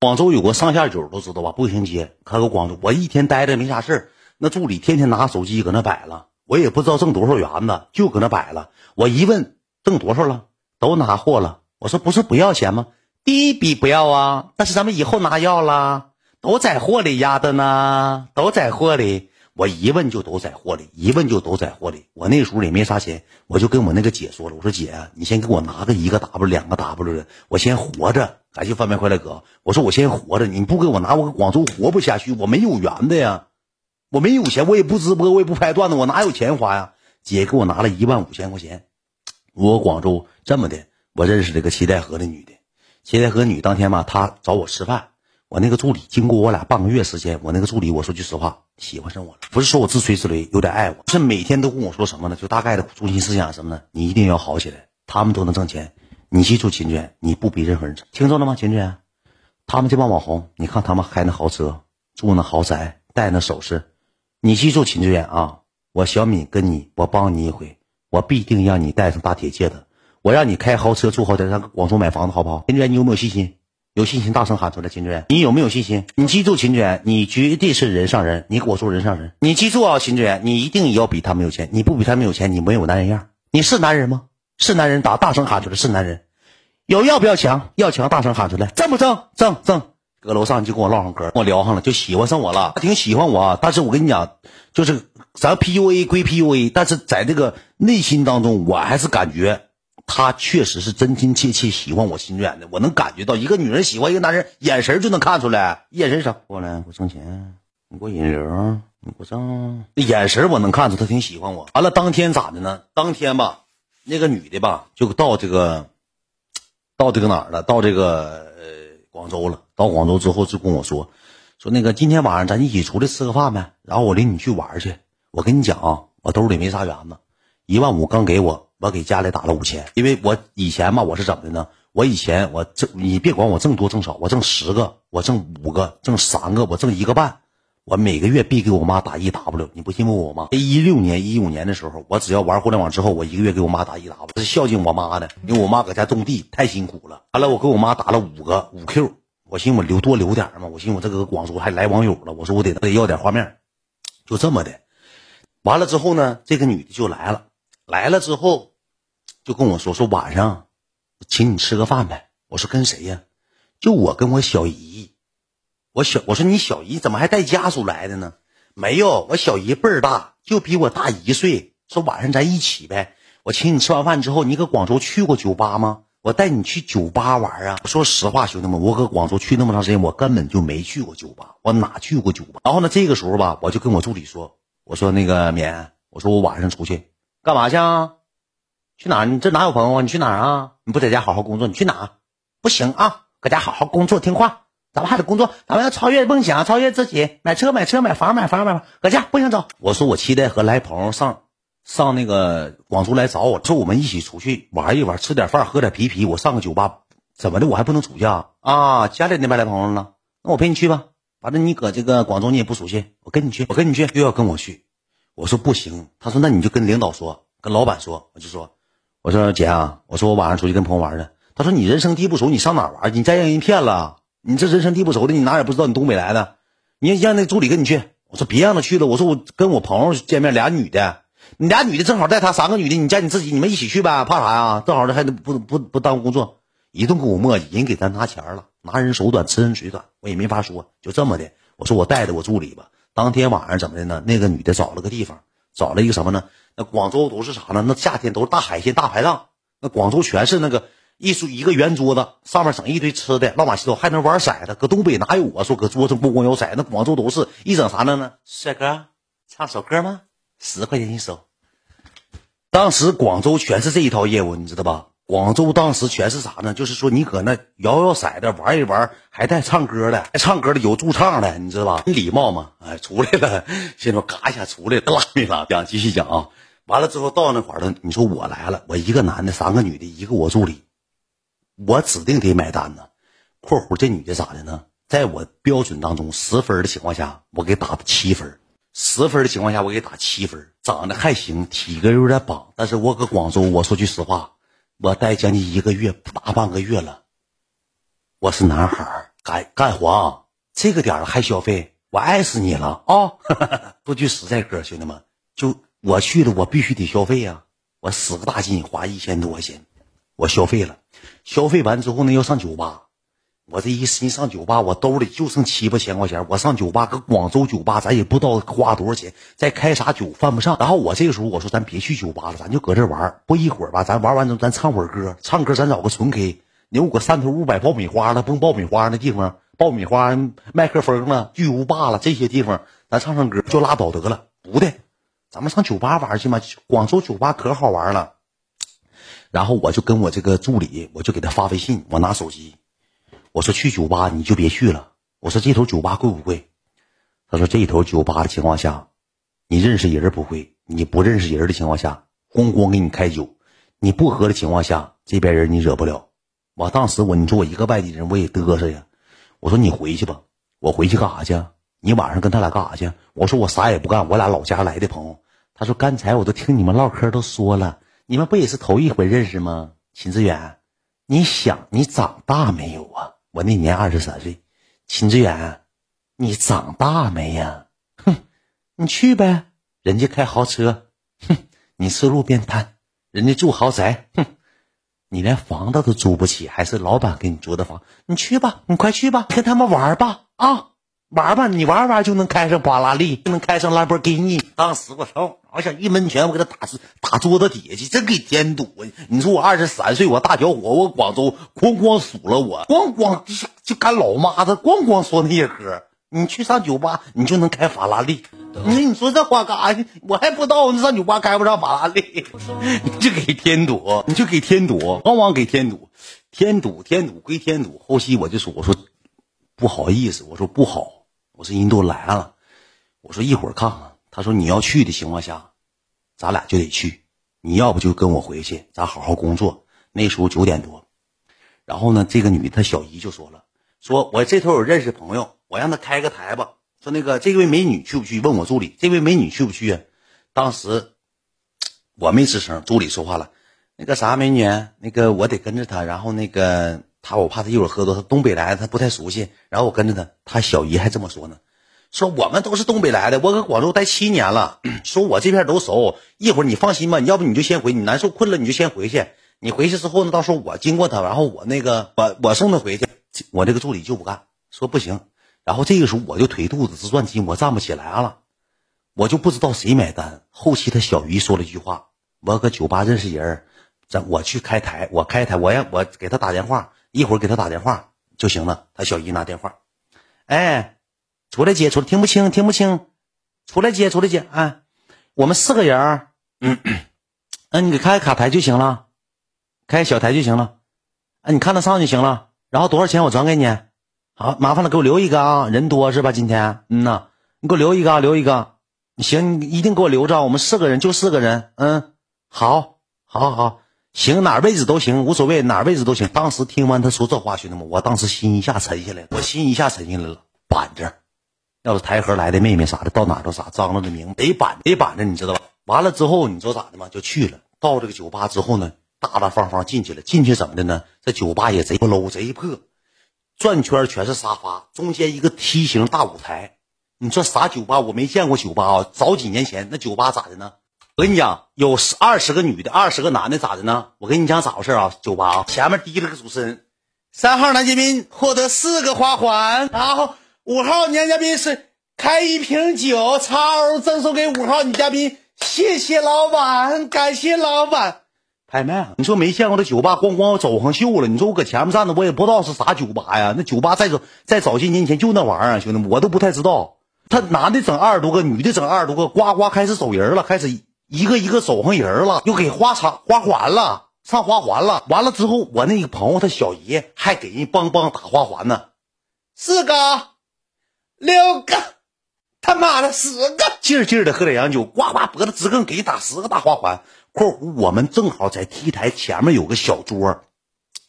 广州有个上下九都知道吧？步行街，开个广州，我一天待着没啥事儿，那助理天天拿手机搁那摆了，我也不知道挣多少元子，就搁那摆了。我一问挣多少了，都拿货了。我说不是不要钱吗？第一笔不要啊，但是咱们以后拿要了，都在货里压的呢，都在货里。我一问就都在货里，一问就都在货里。我那时候也没啥钱，我就跟我那个姐说了，我说姐，你先给我拿个一个 W 两个 W 的，我先活着。感谢方便快乐哥，我说我先活着，你不给我拿，我广州活不下去，我没有缘的呀，我没有钱，我也不直播，我也不拍段子，我哪有钱花呀？姐给我拿了一万五千块钱，我广州这么的，我认识这个七代河的女的，七代河女当天吧，她找我吃饭。我那个助理，经过我俩半个月时间，我那个助理，我说句实话，喜欢上我了。不是说我自吹自擂，有点爱我，是每天都跟我说什么呢？就大概的中心思想什么呢？你一定要好起来，他们都能挣钱，你记住秦娟，你不比任何人差，听着了吗？秦娟，他们这帮网红，你看他们开那豪车，住那豪宅，戴那首饰，你记住秦志远啊！我小敏跟你，我帮你一回，我必定让你戴上大铁戒指，我让你开豪车住豪宅，上广州买房子，好不好？秦志远，你有没有信心？有信心大声喊出来，秦志远，你有没有信心？你记住，秦志远，你绝对是人上人。你给我说人上人，你记住啊，秦志远，你一定要比他们有钱。你不比他们有钱，你没有男人样。你是男人吗？是男人，打大声喊出来，是男人。有要不要强？要强，大声喊出来，挣不挣？挣挣。搁楼上就跟我唠上嗑，跟我聊上了，就喜欢上我了。他挺喜欢我，但是我跟你讲，就是咱 PUA 归 PUA，但是在这个内心当中，我还是感觉。他确实是真真切切喜欢我心远的，我能感觉到一个女人喜欢一个男人，眼神就能看出来，眼神啥过来，给我挣钱，你给我引流，你给我挣，那眼神我能看出他挺喜欢我。完了，当天咋的呢？当天吧，那个女的吧，就到这个，到这个哪儿了？到这个呃广州了。到广州之后就跟我说，说那个今天晚上咱一起出来吃个饭呗，然后我领你去玩去。我跟你讲啊，我兜里没啥元子，一万五刚给我。我给家里打了五千，因为我以前嘛，我是怎么的呢？我以前我挣，你别管我挣多挣少，我挣十个，我挣五个，挣三个，我挣一个半，我每个月必给我妈打一 W。你不信问我妈？一六年、一五年的时候，我只要玩互联网之后，我一个月给我妈打一 W，是孝敬我妈的，因为我妈搁家种地太辛苦了。完了，我给我妈打了五个五 Q，我寻思我留多留点嘛，我寻思我这个广州还来网友了，我说我得得要点画面，就这么的。完了之后呢，这个女的就来了，来了之后。就跟我说说晚上，我请你吃个饭呗。我说跟谁呀？就我跟我小姨。我小我说你小姨怎么还带家属来的呢？没有，我小姨辈儿大，就比我大一岁。说晚上咱一起呗。我请你吃完饭之后，你搁广州去过酒吧吗？我带你去酒吧玩啊。说实话，兄弟们，我搁广州去那么长时间，我根本就没去过酒吧。我哪去过酒吧？然后呢，这个时候吧，我就跟我助理说，我说那个棉，我说我晚上出去干嘛去啊？去哪？你这哪有朋友啊？你去哪啊？你不在家好好工作，你去哪？不行啊，搁家好好工作听话。咱们还得工作，咱们要超越梦想，超越自己，买车买车买房买房买房。搁家不想走。我说我期待和来朋友上上那个广州来找我，说我们一起出去玩一玩，吃点饭，喝点啤啤。我上个酒吧，怎么的？我还不能出去啊？啊，家里那边来朋友了，那我陪你去吧。反正你搁这个广州你也不熟悉，我跟你去，我跟你去，又要跟我去。我说不行，他说那你就跟领导说，跟老板说，我就说。我说姐啊，我说我晚上出去跟朋友玩去。他说你人生地不熟，你上哪玩？你再让人骗了，你这人生地不熟的，你哪也不知道你东北来的。你让那助理跟你去。我说别让他去了。我说我跟我朋友见面，俩女的，你俩女的正好带他三个女的，你加你自己，你们一起去呗，怕啥呀？正好这还不不不耽误工作，一顿跟我磨叽，人给咱拿钱了，拿人手短，吃人嘴短，我也没法说，就这么的。我说我带着我助理吧。当天晚上怎么的呢？那个女的找了个地方，找了一个什么呢？那广州都是啥呢？那夏天都是大海鲜、大排档。那广州全是那个一桌一个圆桌子，上面整一堆吃的，乱码七糟还能玩骰子。搁东北哪有啊？说搁桌上咣咣摇骰。那广州都是一整啥的呢？帅哥，唱首歌吗？十块钱一首。当时广州全是这一套业务，你知道吧？广州当时全是啥呢？就是说你搁那摇摇骰子玩一玩，还带唱歌的，还唱歌的有驻唱的，你知道吧？礼貌嘛，哎，出来了，现在嘎一下出来了，拉没拉？讲继续讲啊。完了之后到那块儿了，你说我来了，我一个男的，三个女的，一个我助理，我指定得买单呢。括弧这女的咋的呢？在我标准当中十分的情况下，我给打七分；十分的情况下，我给打七分。长得还行，体格有点棒，但是我搁广州，我说句实话，我待将近一个月，大半个月了。我是男孩儿。干干黄，这个点儿了还消费，我爱死你了啊！说句实在嗑，兄弟们，就我去了，我必须得消费呀！我使个大劲，花一千多块钱，我消费了。消费完之后呢，要上酒吧。我这一心上酒吧，我兜里就剩七八千块钱。我上酒吧，搁广州酒吧，咱也不知道花多少钱，再开啥酒犯不上。然后我这个时候我说，咱别去酒吧了，咱就搁这玩。不一会儿吧，咱玩完之后，咱唱会儿歌，唱歌咱找个纯 K。你有个三头五百爆米花了，蹦爆米花那地方，爆米花麦克风了，巨无霸了，这些地方咱唱唱歌就拉倒得了。不的，咱们上酒吧玩去嘛。广州酒吧可好玩了。然后我就跟我这个助理，我就给他发微信，我拿手机。我说去酒吧你就别去了。我说这头酒吧贵不贵？他说这头酒吧的情况下，你认识人不会，你不认识人的情况下，咣咣给你开酒。你不喝的情况下，这边人你惹不了。我当时我你说我一个外地人我也嘚瑟呀。我说你回去吧，我回去干啥去？你晚上跟他俩干啥去？我说我啥也不干，我俩老家来的朋友。他说刚才我都听你们唠嗑都说了，你们不也是头一回认识吗？秦志远，你想你长大没有啊？我那年二十三岁，秦志远，你长大没呀？哼，你去呗，人家开豪车，哼，你吃路边摊，人家住豪宅，哼，你连房子都租不起，还是老板给你租的房？你去吧，你快去吧，跟他们玩吧，啊，玩吧，你玩玩就能开上法拉利，就能开上兰博基尼。当时我操！我想一闷拳，我给他打打桌子底下去，真给添堵啊！你说我二十三岁，我大小伙，我广州咣咣数了我，咣咣就干老妈子，咣咣说那些嗑。你去上酒吧，你就能开法拉利。你说你说这话干啥去？我还不知道你上酒吧开不上法拉利，你就给添堵，你就给添堵，往往给添堵，添堵添堵归添堵。后期我就说，我说不好意思，我说不好，我说人都来了，我说一会儿看看。他说：“你要去的情况下，咱俩就得去。你要不就跟我回去，咱好好工作。那时候九点多，然后呢，这个女她小姨就说了：说我这头有认识朋友，我让他开个台吧。说那个这位美女去不去？问我助理，这位美女去不去啊？当时我没吱声，助理说话了：那个啥美女，那个我得跟着她。然后那个他，我怕他一会儿喝多，他东北来的，他不太熟悉。然后我跟着他，他小姨还这么说呢。”说我们都是东北来的，我搁广州待七年了。说我这片都熟，一会儿你放心吧，要不你就先回，你难受困了你就先回去。你回去之后呢，到时候我经过他，然后我那个我我送他回去。我这个助理就不干，说不行。然后这个时候我就腿肚子直转筋，我站不起来了，我就不知道谁买单。后期他小姨说了一句话：“我搁酒吧认识人，咱我去开台，我开台，我让我给他打电话，一会儿给他打电话就行了。”他小姨拿电话，哎。出来接，出来听不清，听不清，出来接，出来接，哎，我们四个人，嗯，那你给开卡台就行了，开小台就行了，哎，你看得上就行了，然后多少钱我转给你，好，麻烦了，给我留一个啊，人多是吧？今天，嗯呐，你给我留一个，留一个，行，你一定给我留着，我们四个人就四个人，嗯，好，好，好，行，哪位置都行，无所谓，哪位置都行。当时听完他说这话，兄弟们，我当时心一下沉下来了，我心一下沉下来了，板着。要是台河来的妹妹啥的，到哪都啥，张罗的明得板得板着，你知道吧？完了之后，你说咋的吗？就去了。到这个酒吧之后呢，大大方方进去了。进去怎么的呢？这酒吧也贼不 low，贼破，转圈全是沙发，中间一个梯形大舞台。你说啥酒吧？我没见过酒吧啊！早几年前那酒吧咋的呢？我跟你讲，有十二十个女的，二十个男的，咋的呢？我跟你讲咋回事啊？酒吧啊，前面低了个主持人，三号男嘉宾获得四个花环，然后。五号男嘉宾是开一瓶酒，超赠送给五号女嘉宾，谢谢老板，感谢老板。拍卖啊！你说没见过这酒吧，咣咣走上秀了。你说我搁前面站着，我也不知道是啥酒吧呀。那酒吧在早在早些年前就那玩意儿，兄弟们，我都不太知道。他男的整二十多个，女的整二十多个，呱呱开始走人了，开始一个一个走上人了，又给花长花环了，上花环了。完了之后，我那个朋友他小姨还给人帮帮打花环呢，四个。六个，他妈的十个，劲儿劲儿的喝点洋酒，呱呱脖子直更，给你打十个大花环。括弧我们正好在 T 台前面有个小桌，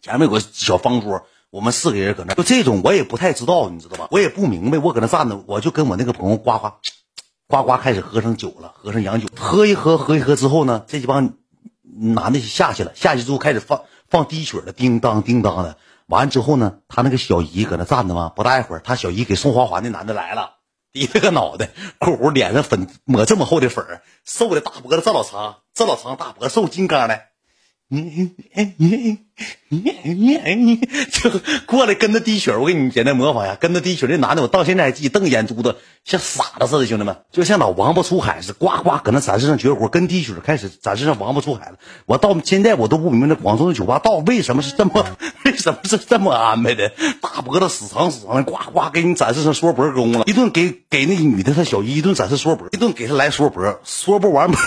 前面有个小方桌，我们四个人搁那。就这种我也不太知道，你知道吧？我也不明白。我搁那站着，我就跟我那个朋友呱呱呱呱开始喝上酒了，喝上洋酒，喝一喝，喝一喝之后呢，这几帮男的下去了，下去之后开始放放滴血了，叮当叮当的。完之后呢，他那个小姨搁那站着嘛，不大一会儿，他小姨给送花环的男的来了，低着个脑袋，括弧脸上粉抹这么厚的粉，瘦的大脖子这老长，这老长大脖子瘦金刚的。你你你你你就过来跟着滴血，我给你简单模仿一下，跟着滴血这男的，我到现在还记，瞪眼珠子像傻子似的，兄弟们，就像老王八出海似的，呱呱搁那展示上绝活，跟滴血开始展示上王八出海了。我到现在我都不明白那广州的酒吧到为什么是这么，为什么是这么安排的？大脖子死长死长的，呱呱给你展示上缩脖功了，一顿给给那女的她小姨一顿展示缩脖，一顿给她来缩脖，缩不完脖。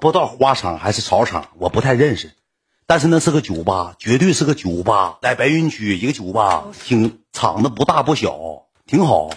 不知道花场还是草场，我不太认识，但是那是个酒吧，绝对是个酒吧，在白云区一个酒吧，挺场子不大不小，挺好。